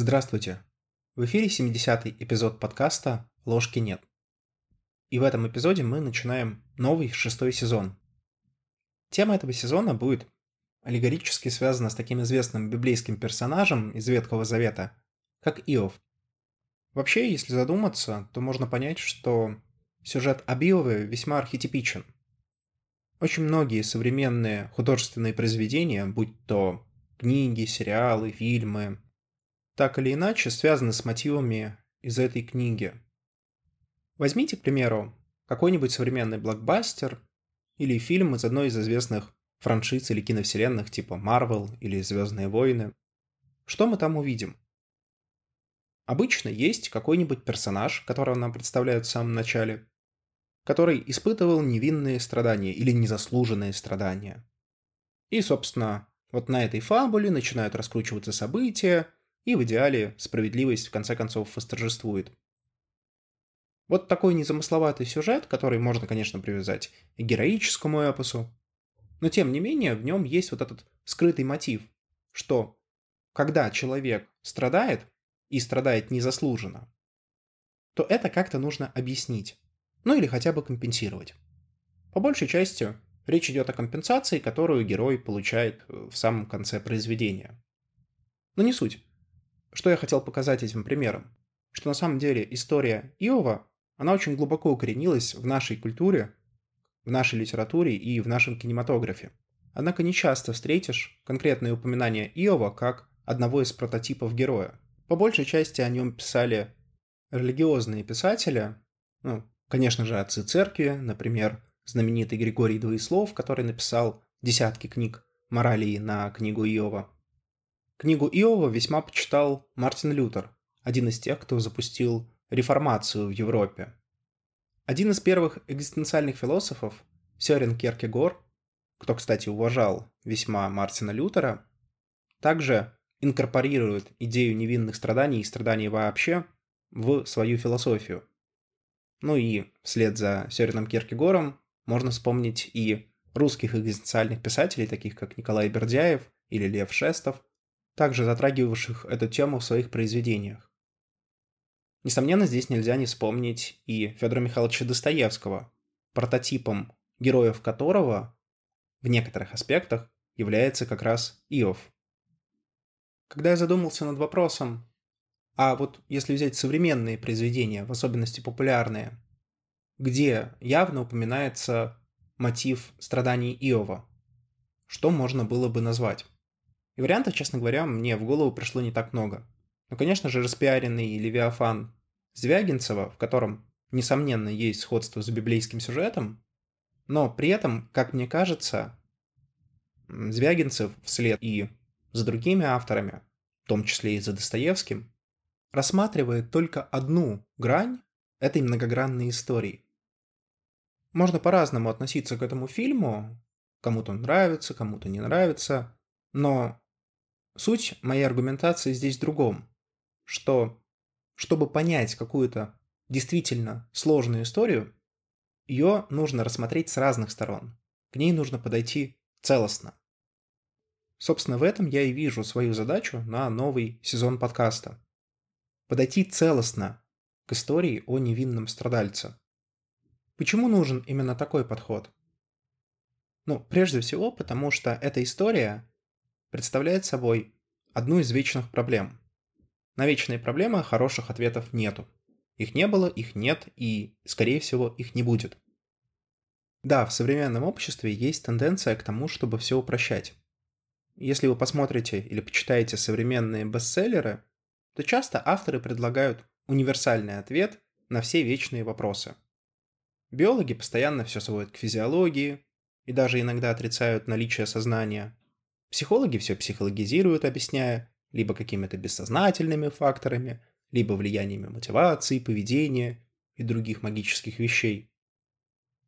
Здравствуйте! В эфире 70-й эпизод подкаста «Ложки нет». И в этом эпизоде мы начинаем новый шестой сезон. Тема этого сезона будет аллегорически связана с таким известным библейским персонажем из Ветхого Завета, как Иов. Вообще, если задуматься, то можно понять, что сюжет об Иове весьма архетипичен. Очень многие современные художественные произведения, будь то книги, сериалы, фильмы, так или иначе связаны с мотивами из этой книги. Возьмите, к примеру, какой-нибудь современный блокбастер или фильм из одной из известных франшиз или киновселенных типа Marvel или Звездные войны. Что мы там увидим? Обычно есть какой-нибудь персонаж, которого нам представляют в самом начале, который испытывал невинные страдания или незаслуженные страдания. И, собственно, вот на этой фабуле начинают раскручиваться события, и в идеале справедливость в конце концов восторжествует. Вот такой незамысловатый сюжет, который можно, конечно, привязать к героическому эпосу, но тем не менее в нем есть вот этот скрытый мотив, что когда человек страдает, и страдает незаслуженно, то это как-то нужно объяснить, ну или хотя бы компенсировать. По большей части речь идет о компенсации, которую герой получает в самом конце произведения. Но не суть. Что я хотел показать этим примером? Что на самом деле история Иова, она очень глубоко укоренилась в нашей культуре, в нашей литературе и в нашем кинематографе. Однако не часто встретишь конкретные упоминания Иова как одного из прототипов героя. По большей части о нем писали религиозные писатели, ну, конечно же, отцы церкви, например, знаменитый Григорий Двоеслов, который написал десятки книг морали на книгу Иова. Книгу Иова весьма почитал Мартин Лютер, один из тех, кто запустил реформацию в Европе. Один из первых экзистенциальных философов, Сёрен Кierkegaard, кто, кстати, уважал весьма Мартина Лютера, также инкорпорирует идею невинных страданий и страданий вообще в свою философию. Ну и вслед за Сёреном Кierkegaardом можно вспомнить и русских экзистенциальных писателей, таких как Николай Бердяев или Лев Шестов, также затрагивавших эту тему в своих произведениях. Несомненно, здесь нельзя не вспомнить и Федора Михайловича Достоевского, прототипом героев которого в некоторых аспектах является как раз Иов. Когда я задумался над вопросом, а вот если взять современные произведения, в особенности популярные, где явно упоминается мотив страданий Иова, что можно было бы назвать? И вариантов, честно говоря, мне в голову пришло не так много. Но, конечно же, распиаренный Левиафан Звягинцева, в котором, несомненно, есть сходство с библейским сюжетом, но при этом, как мне кажется, Звягинцев вслед и за другими авторами, в том числе и за Достоевским, рассматривает только одну грань этой многогранной истории. Можно по-разному относиться к этому фильму, кому-то он нравится, кому-то не нравится, но Суть моей аргументации здесь в другом, что чтобы понять какую-то действительно сложную историю, ее нужно рассмотреть с разных сторон. К ней нужно подойти целостно. Собственно, в этом я и вижу свою задачу на новый сезон подкаста. Подойти целостно к истории о невинном страдальце. Почему нужен именно такой подход? Ну, прежде всего, потому что эта история представляет собой одну из вечных проблем. На вечные проблемы хороших ответов нету. Их не было, их нет и, скорее всего, их не будет. Да, в современном обществе есть тенденция к тому, чтобы все упрощать. Если вы посмотрите или почитаете современные бестселлеры, то часто авторы предлагают универсальный ответ на все вечные вопросы. Биологи постоянно все сводят к физиологии и даже иногда отрицают наличие сознания. Психологи все психологизируют, объясняя либо какими-то бессознательными факторами, либо влияниями мотивации, поведения и других магических вещей.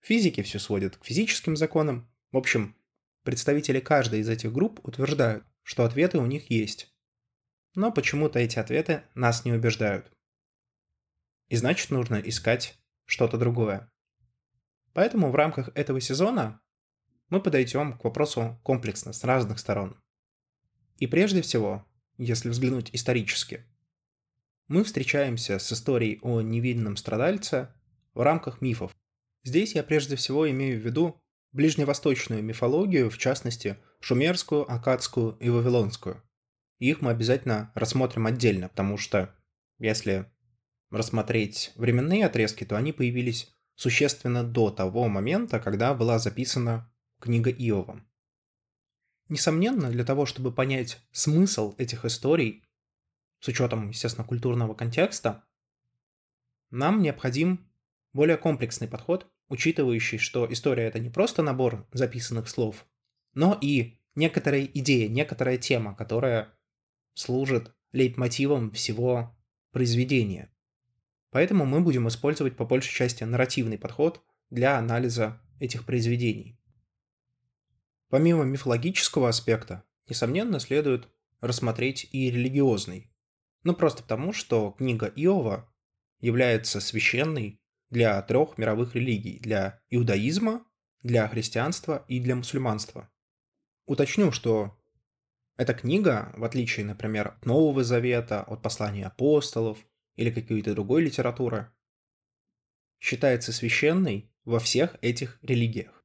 Физики все сводят к физическим законам. В общем, представители каждой из этих групп утверждают, что ответы у них есть. Но почему-то эти ответы нас не убеждают. И значит нужно искать что-то другое. Поэтому в рамках этого сезона мы подойдем к вопросу комплексно, с разных сторон. И прежде всего, если взглянуть исторически, мы встречаемся с историей о невинном страдальце в рамках мифов. Здесь я прежде всего имею в виду ближневосточную мифологию, в частности, шумерскую, акадскую и вавилонскую. их мы обязательно рассмотрим отдельно, потому что если рассмотреть временные отрезки, то они появились существенно до того момента, когда была записана книга Иова. Несомненно, для того, чтобы понять смысл этих историй, с учетом, естественно, культурного контекста, нам необходим более комплексный подход, учитывающий, что история это не просто набор записанных слов, но и некоторая идея, некоторая тема, которая служит лейтмотивом всего произведения. Поэтому мы будем использовать по большей части нарративный подход для анализа этих произведений. Помимо мифологического аспекта, несомненно, следует рассмотреть и религиозный. Ну просто потому, что книга Иова является священной для трех мировых религий – для иудаизма, для христианства и для мусульманства. Уточню, что эта книга, в отличие, например, от Нового Завета, от послания апостолов или какой-то другой литературы, считается священной во всех этих религиях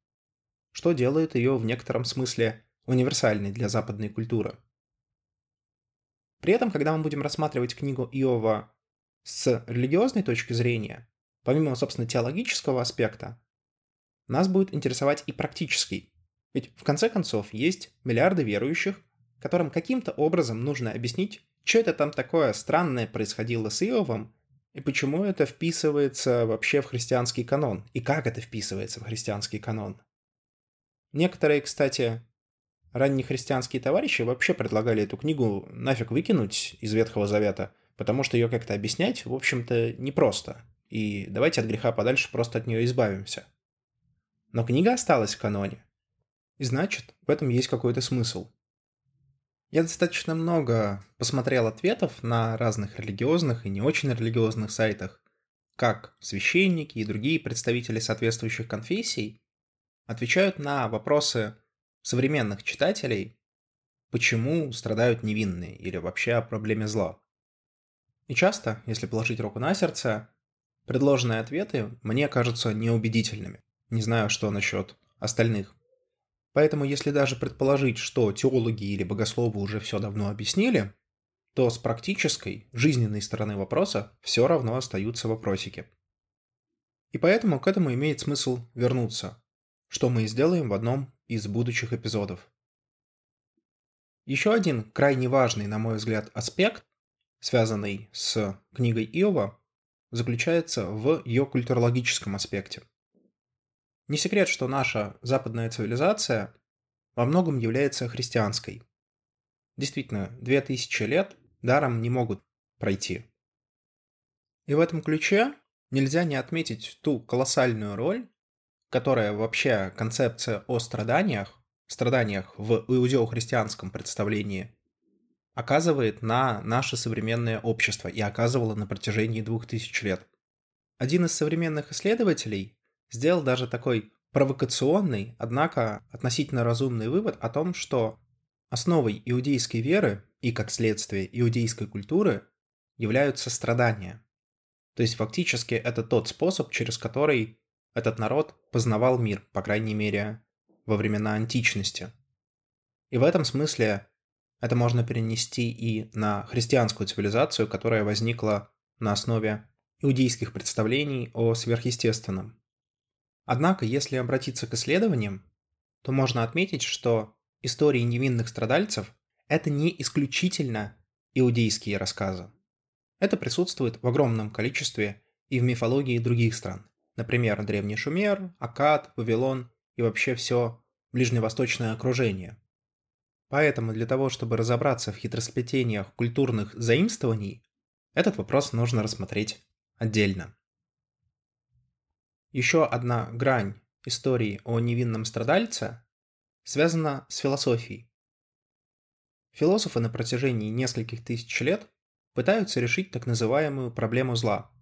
что делает ее в некотором смысле универсальной для западной культуры. При этом, когда мы будем рассматривать книгу Иова с религиозной точки зрения, помимо, собственно, теологического аспекта, нас будет интересовать и практический. Ведь, в конце концов, есть миллиарды верующих, которым каким-то образом нужно объяснить, что это там такое странное происходило с Иовом, и почему это вписывается вообще в христианский канон, и как это вписывается в христианский канон. Некоторые, кстати, ранние христианские товарищи вообще предлагали эту книгу нафиг выкинуть из Ветхого Завета, потому что ее как-то объяснять, в общем-то, непросто. И давайте от греха подальше просто от нее избавимся. Но книга осталась в каноне. И значит, в этом есть какой-то смысл. Я достаточно много посмотрел ответов на разных религиозных и не очень религиозных сайтах, как священники и другие представители соответствующих конфессий отвечают на вопросы современных читателей, почему страдают невинные или вообще о проблеме зла. И часто, если положить руку на сердце, предложенные ответы мне кажутся неубедительными. Не знаю, что насчет остальных. Поэтому если даже предположить, что теологи или богословы уже все давно объяснили, то с практической, жизненной стороны вопроса все равно остаются вопросики. И поэтому к этому имеет смысл вернуться, что мы и сделаем в одном из будущих эпизодов. Еще один крайне важный, на мой взгляд, аспект, связанный с книгой Иова, заключается в ее культурологическом аспекте. Не секрет, что наша западная цивилизация во многом является христианской. Действительно, две тысячи лет даром не могут пройти. И в этом ключе нельзя не отметить ту колоссальную роль, которая вообще концепция о страданиях, страданиях в иудео-христианском представлении, оказывает на наше современное общество и оказывала на протяжении двух тысяч лет. Один из современных исследователей сделал даже такой провокационный, однако относительно разумный вывод о том, что основой иудейской веры и, как следствие, иудейской культуры являются страдания. То есть фактически это тот способ, через который этот народ познавал мир, по крайней мере, во времена античности. И в этом смысле это можно перенести и на христианскую цивилизацию, которая возникла на основе иудейских представлений о сверхъестественном. Однако, если обратиться к исследованиям, то можно отметить, что истории невинных страдальцев – это не исключительно иудейские рассказы. Это присутствует в огромном количестве и в мифологии других стран. Например, Древний Шумер, Акад, Вавилон и вообще все ближневосточное окружение. Поэтому для того, чтобы разобраться в хитросплетениях культурных заимствований, этот вопрос нужно рассмотреть отдельно. Еще одна грань истории о невинном страдальце связана с философией. Философы на протяжении нескольких тысяч лет пытаются решить так называемую проблему зла –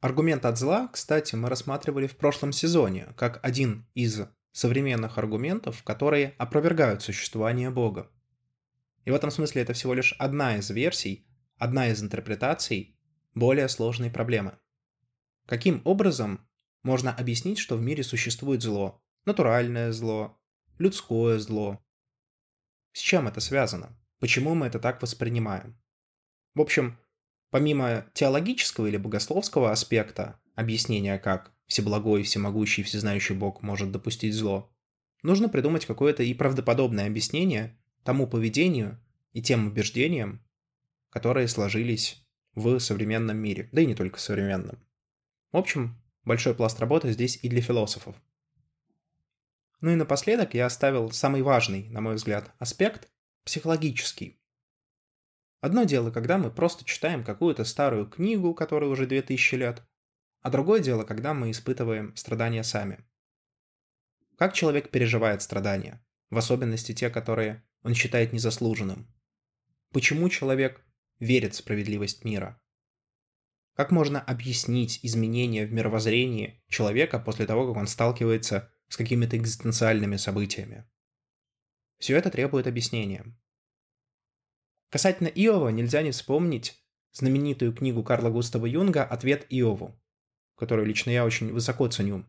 Аргумент от зла, кстати, мы рассматривали в прошлом сезоне, как один из современных аргументов, которые опровергают существование Бога. И в этом смысле это всего лишь одна из версий, одна из интерпретаций более сложные проблемы. Каким образом можно объяснить, что в мире существует зло, натуральное зло, людское зло? С чем это связано? Почему мы это так воспринимаем? В общем, помимо теологического или богословского аспекта объяснения, как всеблагой, всемогущий, всезнающий Бог может допустить зло, нужно придумать какое-то и правдоподобное объяснение тому поведению и тем убеждениям, которые сложились в современном мире, да и не только в современном. В общем, большой пласт работы здесь и для философов. Ну и напоследок я оставил самый важный, на мой взгляд, аспект – психологический. Одно дело, когда мы просто читаем какую-то старую книгу, которой уже 2000 лет, а другое дело, когда мы испытываем страдания сами. Как человек переживает страдания, в особенности те, которые он считает незаслуженным? Почему человек верит в справедливость мира? Как можно объяснить изменения в мировоззрении человека после того, как он сталкивается с какими-то экзистенциальными событиями? Все это требует объяснения. Касательно Иова нельзя не вспомнить знаменитую книгу Карла Густава Юнга «Ответ Иову», которую лично я очень высоко ценю.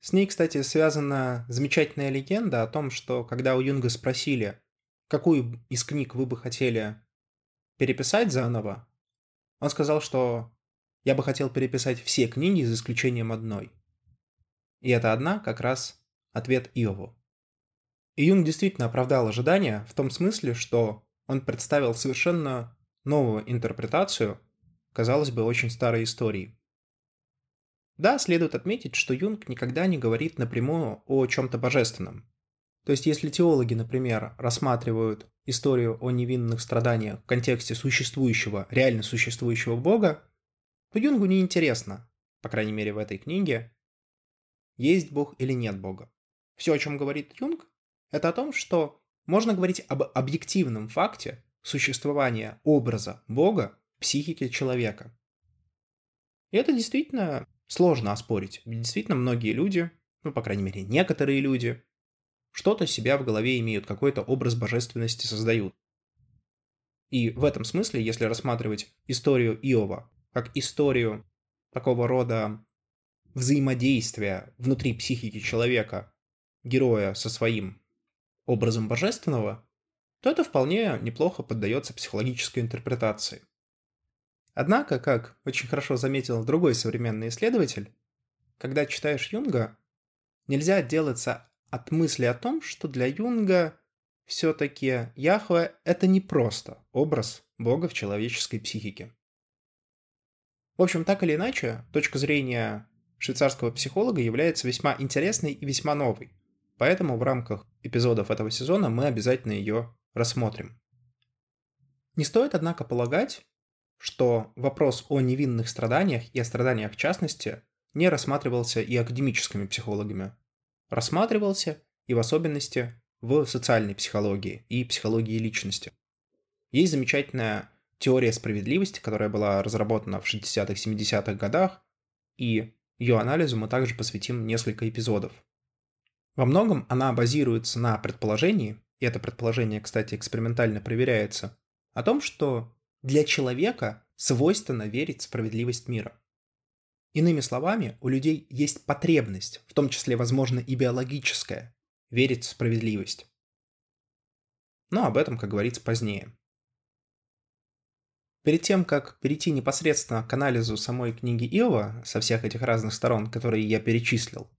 С ней, кстати, связана замечательная легенда о том, что когда у Юнга спросили, какую из книг вы бы хотели переписать заново, он сказал, что я бы хотел переписать все книги за исключением одной. И эта одна как раз ответ Иову. И Юнг действительно оправдал ожидания в том смысле, что он представил совершенно новую интерпретацию, казалось бы, очень старой истории. Да, следует отметить, что Юнг никогда не говорит напрямую о чем-то божественном. То есть, если теологи, например, рассматривают историю о невинных страданиях в контексте существующего, реально существующего Бога, то Юнгу не интересно, по крайней мере в этой книге, есть Бог или нет Бога. Все, о чем говорит Юнг, это о том, что можно говорить об объективном факте существования образа Бога в психике человека. И это действительно сложно оспорить. Действительно, многие люди, ну, по крайней мере, некоторые люди, что-то себя в голове имеют, какой-то образ божественности создают. И в этом смысле, если рассматривать историю Иова как историю такого рода взаимодействия внутри психики человека, героя со своим образом божественного, то это вполне неплохо поддается психологической интерпретации. Однако, как очень хорошо заметил другой современный исследователь, когда читаешь Юнга, нельзя отделаться от мысли о том, что для Юнга все-таки Яхве – это не просто образ Бога в человеческой психике. В общем, так или иначе, точка зрения швейцарского психолога является весьма интересной и весьма новой – Поэтому в рамках эпизодов этого сезона мы обязательно ее рассмотрим. Не стоит, однако, полагать, что вопрос о невинных страданиях и о страданиях в частности не рассматривался и академическими психологами. Рассматривался и в особенности в социальной психологии и психологии личности. Есть замечательная теория справедливости, которая была разработана в 60-70-х годах, и ее анализу мы также посвятим несколько эпизодов. Во многом она базируется на предположении, и это предположение, кстати, экспериментально проверяется, о том, что для человека свойственно верить в справедливость мира. Иными словами, у людей есть потребность, в том числе, возможно, и биологическая, верить в справедливость. Но об этом, как говорится, позднее. Перед тем, как перейти непосредственно к анализу самой книги Иова со всех этих разных сторон, которые я перечислил,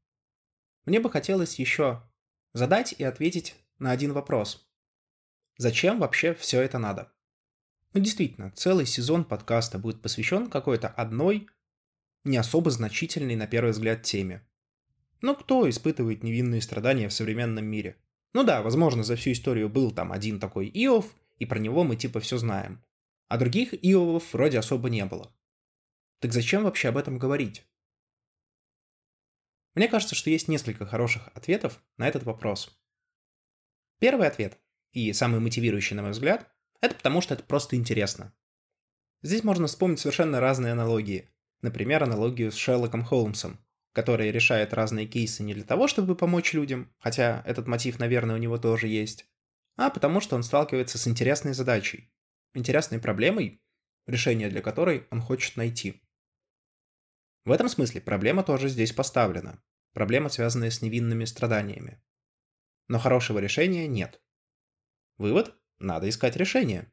мне бы хотелось еще задать и ответить на один вопрос. Зачем вообще все это надо? Ну действительно, целый сезон подкаста будет посвящен какой-то одной, не особо значительной на первый взгляд теме. Но кто испытывает невинные страдания в современном мире? Ну да, возможно, за всю историю был там один такой Иов, и про него мы типа все знаем. А других Иовов вроде особо не было. Так зачем вообще об этом говорить? Мне кажется, что есть несколько хороших ответов на этот вопрос. Первый ответ, и самый мотивирующий, на мой взгляд, это потому, что это просто интересно. Здесь можно вспомнить совершенно разные аналогии. Например, аналогию с Шерлоком Холмсом, который решает разные кейсы не для того, чтобы помочь людям, хотя этот мотив, наверное, у него тоже есть, а потому что он сталкивается с интересной задачей, интересной проблемой, решение для которой он хочет найти. В этом смысле проблема тоже здесь поставлена. Проблема, связанная с невинными страданиями. Но хорошего решения нет. Вывод – надо искать решение.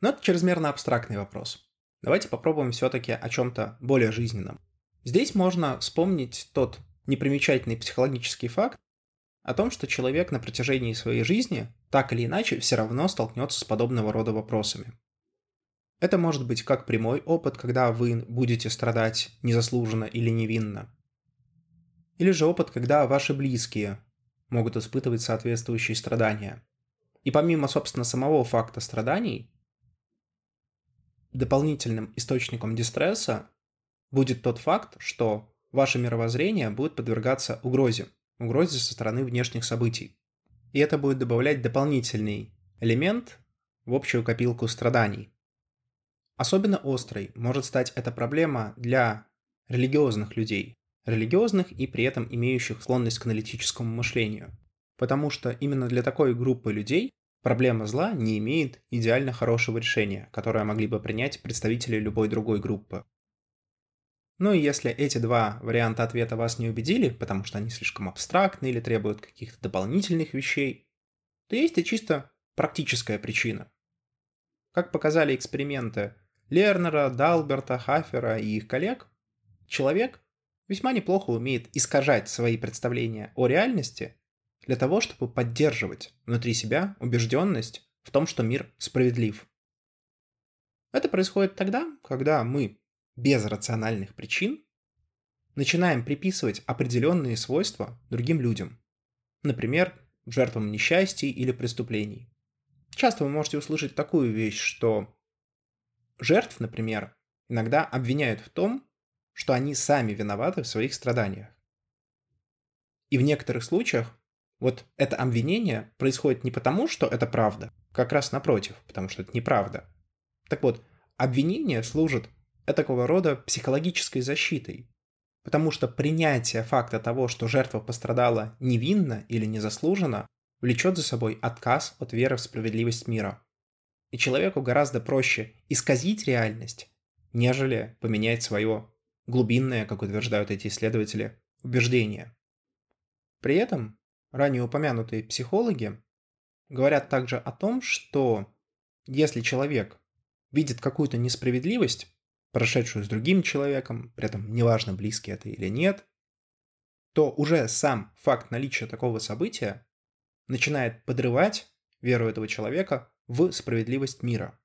Но это чрезмерно абстрактный вопрос. Давайте попробуем все-таки о чем-то более жизненном. Здесь можно вспомнить тот непримечательный психологический факт о том, что человек на протяжении своей жизни так или иначе все равно столкнется с подобного рода вопросами. Это может быть как прямой опыт, когда вы будете страдать незаслуженно или невинно, или же опыт, когда ваши близкие могут испытывать соответствующие страдания. И помимо, собственно, самого факта страданий, дополнительным источником дистресса будет тот факт, что ваше мировоззрение будет подвергаться угрозе, угрозе со стороны внешних событий. И это будет добавлять дополнительный элемент в общую копилку страданий. Особенно острой может стать эта проблема для религиозных людей, религиозных и при этом имеющих склонность к аналитическому мышлению. Потому что именно для такой группы людей проблема зла не имеет идеально хорошего решения, которое могли бы принять представители любой другой группы. Ну и если эти два варианта ответа вас не убедили, потому что они слишком абстрактны или требуют каких-то дополнительных вещей, то есть и чисто практическая причина. Как показали эксперименты Лернера, Далберта, Хафера и их коллег, человек весьма неплохо умеет искажать свои представления о реальности для того, чтобы поддерживать внутри себя убежденность в том, что мир справедлив. Это происходит тогда, когда мы без рациональных причин начинаем приписывать определенные свойства другим людям, например, жертвам несчастий или преступлений. Часто вы можете услышать такую вещь, что жертв, например, иногда обвиняют в том, что они сами виноваты в своих страданиях. И в некоторых случаях вот это обвинение происходит не потому, что это правда, как раз напротив, потому что это неправда. Так вот, обвинение служит такого рода психологической защитой, потому что принятие факта того, что жертва пострадала невинно или незаслуженно, влечет за собой отказ от веры в справедливость мира. И человеку гораздо проще исказить реальность, нежели поменять свое глубинное, как утверждают эти исследователи, убеждение. При этом ранее упомянутые психологи говорят также о том, что если человек видит какую-то несправедливость, прошедшую с другим человеком, при этом неважно, близкий это или нет, то уже сам факт наличия такого события начинает подрывать веру этого человека в справедливость мира.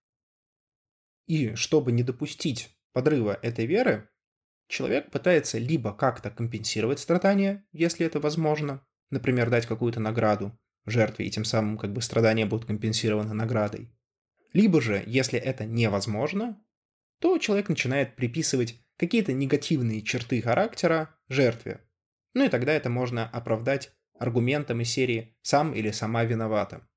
И чтобы не допустить подрыва этой веры, человек пытается либо как-то компенсировать страдания, если это возможно, например, дать какую-то награду жертве, и тем самым как бы страдания будут компенсированы наградой. Либо же, если это невозможно, то человек начинает приписывать какие-то негативные черты характера жертве. Ну и тогда это можно оправдать аргументом из серии «сам или сама виновата».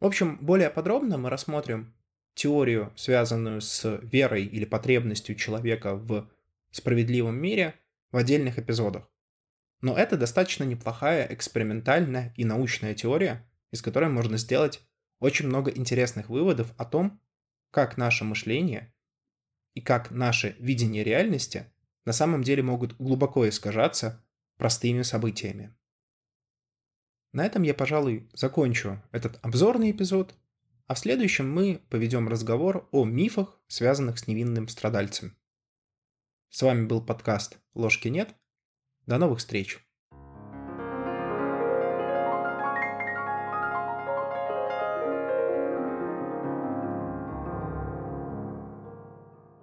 В общем, более подробно мы рассмотрим теорию, связанную с верой или потребностью человека в справедливом мире в отдельных эпизодах. Но это достаточно неплохая экспериментальная и научная теория, из которой можно сделать очень много интересных выводов о том, как наше мышление и как наше видение реальности на самом деле могут глубоко искажаться простыми событиями. На этом я, пожалуй, закончу этот обзорный эпизод – а в следующем мы поведем разговор о мифах, связанных с невинным страдальцем. С вами был подкаст «Ложки нет». До новых встреч!